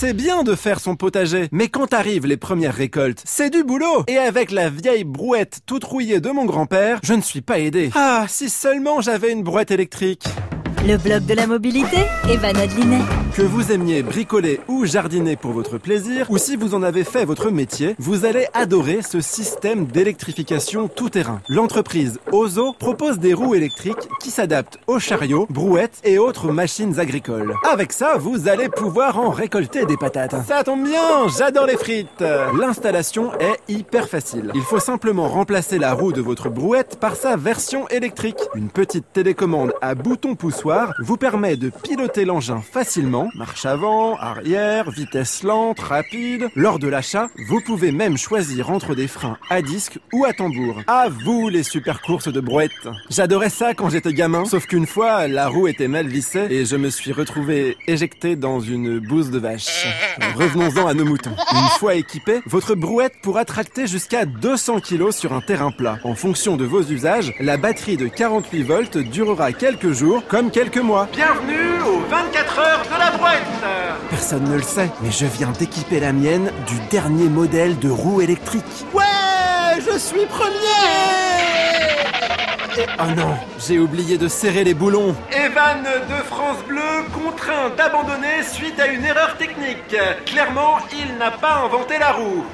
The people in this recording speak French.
C'est bien de faire son potager, mais quand arrivent les premières récoltes, c'est du boulot. Et avec la vieille brouette toute rouillée de mon grand-père, je ne suis pas aidé. Ah, si seulement j'avais une brouette électrique. Le blog de la mobilité, Evan Adlinet. Que vous aimiez bricoler ou jardiner pour votre plaisir, ou si vous en avez fait votre métier, vous allez adorer ce système d'électrification tout-terrain. L'entreprise Ozo propose des roues électriques qui s'adaptent aux chariots, brouettes et autres machines agricoles. Avec ça, vous allez pouvoir en récolter des patates. Ça tombe bien, j'adore les frites L'installation est hyper facile. Il faut simplement remplacer la roue de votre brouette par sa version électrique. Une petite télécommande à bouton poussoir vous permet de piloter l'engin facilement, marche avant, arrière, vitesse lente, rapide. Lors de l'achat, vous pouvez même choisir entre des freins à disque ou à tambour. À vous les super courses de brouette. J'adorais ça quand j'étais gamin, sauf qu'une fois, la roue était mal vissée et je me suis retrouvé éjecté dans une bouse de vache. Revenons-en à nos moutons. Une fois équipée, votre brouette pourra tracter jusqu'à 200 kg sur un terrain plat. En fonction de vos usages, la batterie de 48 volts durera quelques jours comme quelques mois. Bienvenue aux 24 heures de la Personne ne le sait, mais je viens d'équiper la mienne du dernier modèle de roue électrique. Ouais Je suis premier Oh non, j'ai oublié de serrer les boulons. Evan de France Bleu contraint d'abandonner suite à une erreur technique. Clairement, il n'a pas inventé la roue.